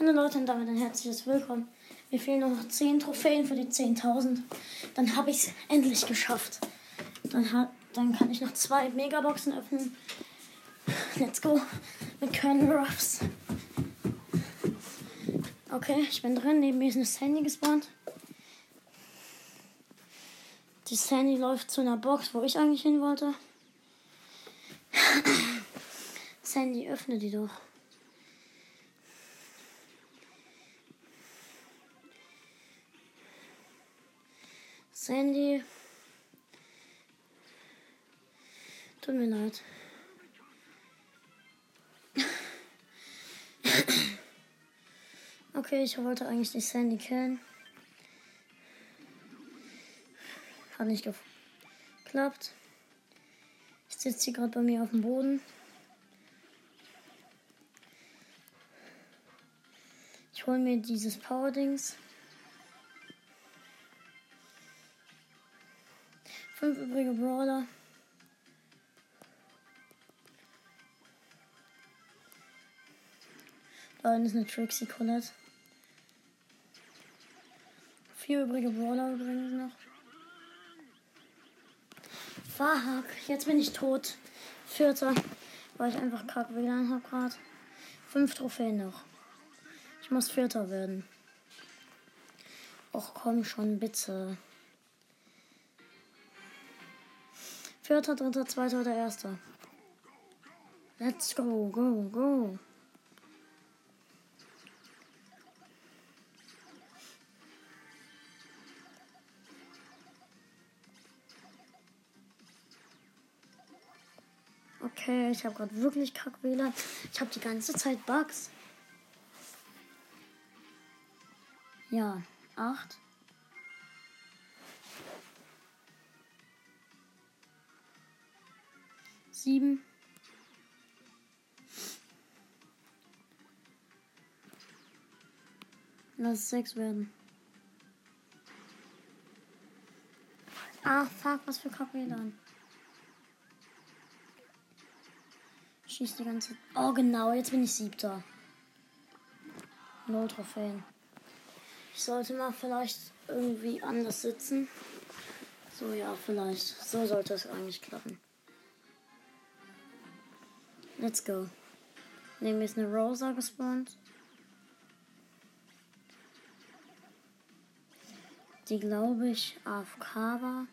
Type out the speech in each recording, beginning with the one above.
Hallo Leute und damit ein herzliches Willkommen. Mir fehlen noch 10 Trophäen für die 10.000. Dann habe ich es endlich geschafft. Dann, hat, dann kann ich noch zwei Megaboxen öffnen. Let's go mit Colonel Ruffs. Okay, ich bin drin. Neben mir ist eine Sandy gespawnt. Die Sandy läuft zu einer Box, wo ich eigentlich hin wollte. Sandy, öffne die doch. Sandy. Tut mir leid. Okay, ich wollte eigentlich die Sandy killen. Hat nicht geklappt. Ich sitze hier gerade bei mir auf dem Boden. Ich hole mir dieses Power-Dings. Fünf übrige Brawler. Da ist eine Trixie Colette. Vier übrige Brawler übrigens noch. Fuck, jetzt bin ich tot. Vierter, weil ich einfach kack WLAN habe gerade. Fünf Trophäen noch. Ich muss Vierter werden. Och komm schon, bitte. Vierter, dritter, zweiter oder erster. Let's go, go, go. Okay, ich habe gerade wirklich kack WLAN. Ich habe die ganze Zeit Bugs. Ja, acht. Sieben. Lass es sechs werden. Ah, fuck, was für kack WLAN. Schießt die ganze. Oh, genau, jetzt bin ich siebter. Null Trophäen. Ich sollte mal vielleicht irgendwie anders sitzen. So, ja, vielleicht. So sollte es eigentlich klappen. Let's go. Neben mir ist eine Rosa gespawnt. Die glaube ich AFK war.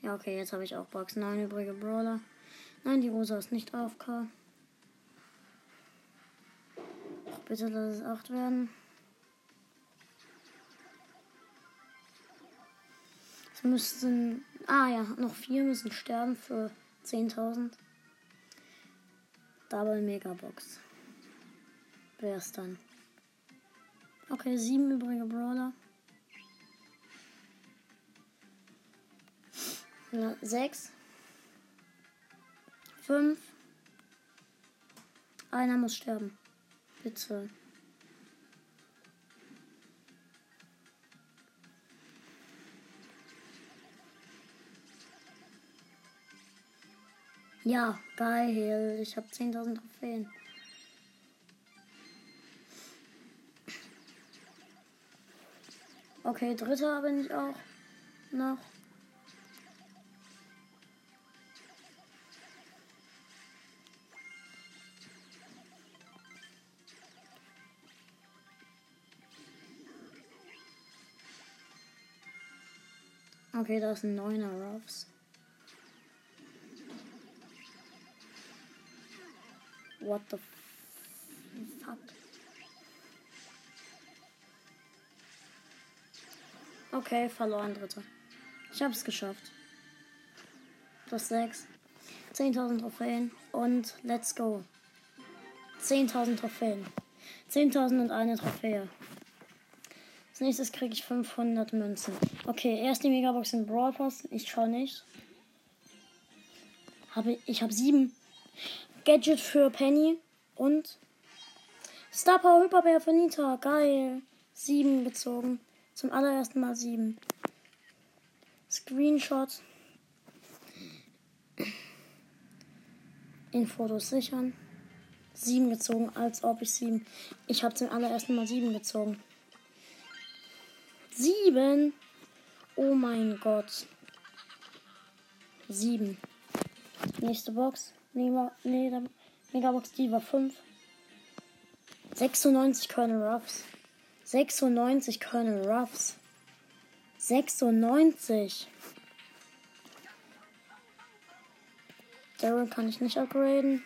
Ja, okay, jetzt habe ich auch Box 9 übrige Brawler. Nein, die Rosa ist nicht AFK. Bitte lass es 8 werden. Es müssten. Ah ja, noch vier müssen sterben für 10.000. Double Megabox. Wer ist dann? Okay, sieben übrige Brawler. Ja, sechs. Fünf. Einer muss sterben. Bitte. Ja, geil. Ich habe 10.000 Trophäen. Okay, dritter bin ich auch noch. Okay, da ist ein neuner Ruffs. What the fuck? Okay, verloren, dritter. Ich hab's geschafft. Plus 6. 10.000 Trophäen und let's go. 10.000 Trophäen. 10.000 und eine Trophäe. Als nächstes kriege ich 500 Münzen. Okay, erst die Megabox in Brawl Pass. Ich schau nicht. Habe, ich habe sieben. Gadget für Penny und Star Power Hyperbär für Nita. Geil. Sieben gezogen. Zum allerersten Mal sieben. Screenshot. In Fotos sichern. 7 gezogen, als ob ich 7. Ich habe zum allerersten Mal 7 gezogen. 7? Oh mein Gott. 7. Nächste Box. Mega, Mega, Megabox, die war 5. 96 Colonel Ruffs. 96 Colonel Ruffs. 96. Daryl kann ich nicht upgraden.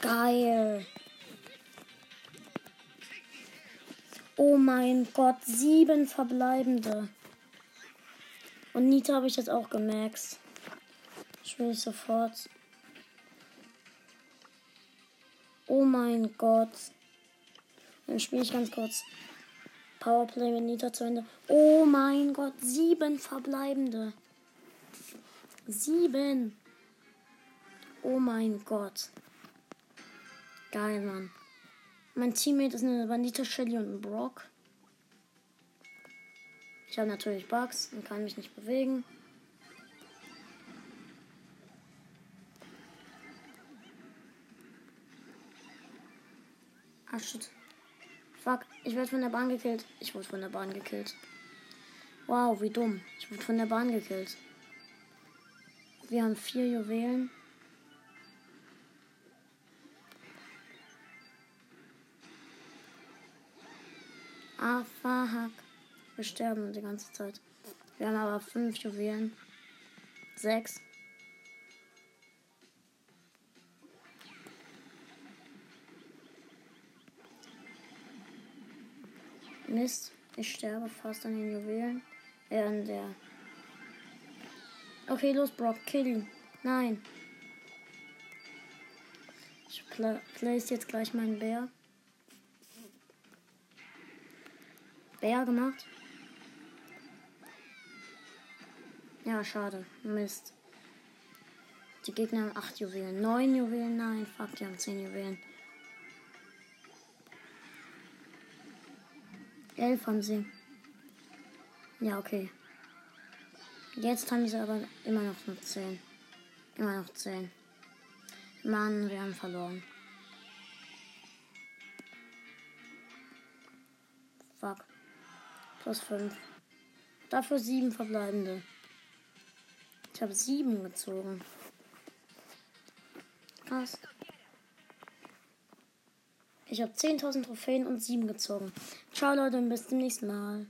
Geil. Oh mein Gott, sieben verbleibende. Und Nita habe ich jetzt auch gemaxt. Ich will sofort. Oh mein Gott. Dann spiele ich ganz kurz Powerplay mit Nita zu Ende. Oh mein Gott, sieben verbleibende. Sieben. Oh mein Gott. Geil, Mann. Mein Teammate ist eine Bandita, Shelly und ein Brock. Ich habe natürlich Bugs und kann mich nicht bewegen. Ah, shit. Fuck, ich werde von der Bahn gekillt. Ich wurde von der Bahn gekillt. Wow, wie dumm. Ich wurde von der Bahn gekillt. Wir haben vier Juwelen. Ah, fuck. Wir sterben die ganze Zeit. Wir haben aber fünf Juwelen. Sechs. Mist, ich sterbe fast an den Juwelen. Äh, an der. Okay, los, Brock, kill ihn. Nein. Ich pla place jetzt gleich meinen Bär. Bär gemacht. Ja, schade. Mist. Die Gegner haben 8 Juwelen. 9 Juwelen? Nein, fuck, die haben 10 Juwelen. 11 haben sie. Ja, okay. Jetzt haben sie aber immer noch nur 10. Immer noch 10. Mann, wir haben verloren. Fuck. Plus 5. Dafür 7 verbleibende. Ich habe 7 gezogen. Krass. Ich habe 10.000 Trophäen und 7 gezogen. Ciao Leute und bis zum nächsten Mal.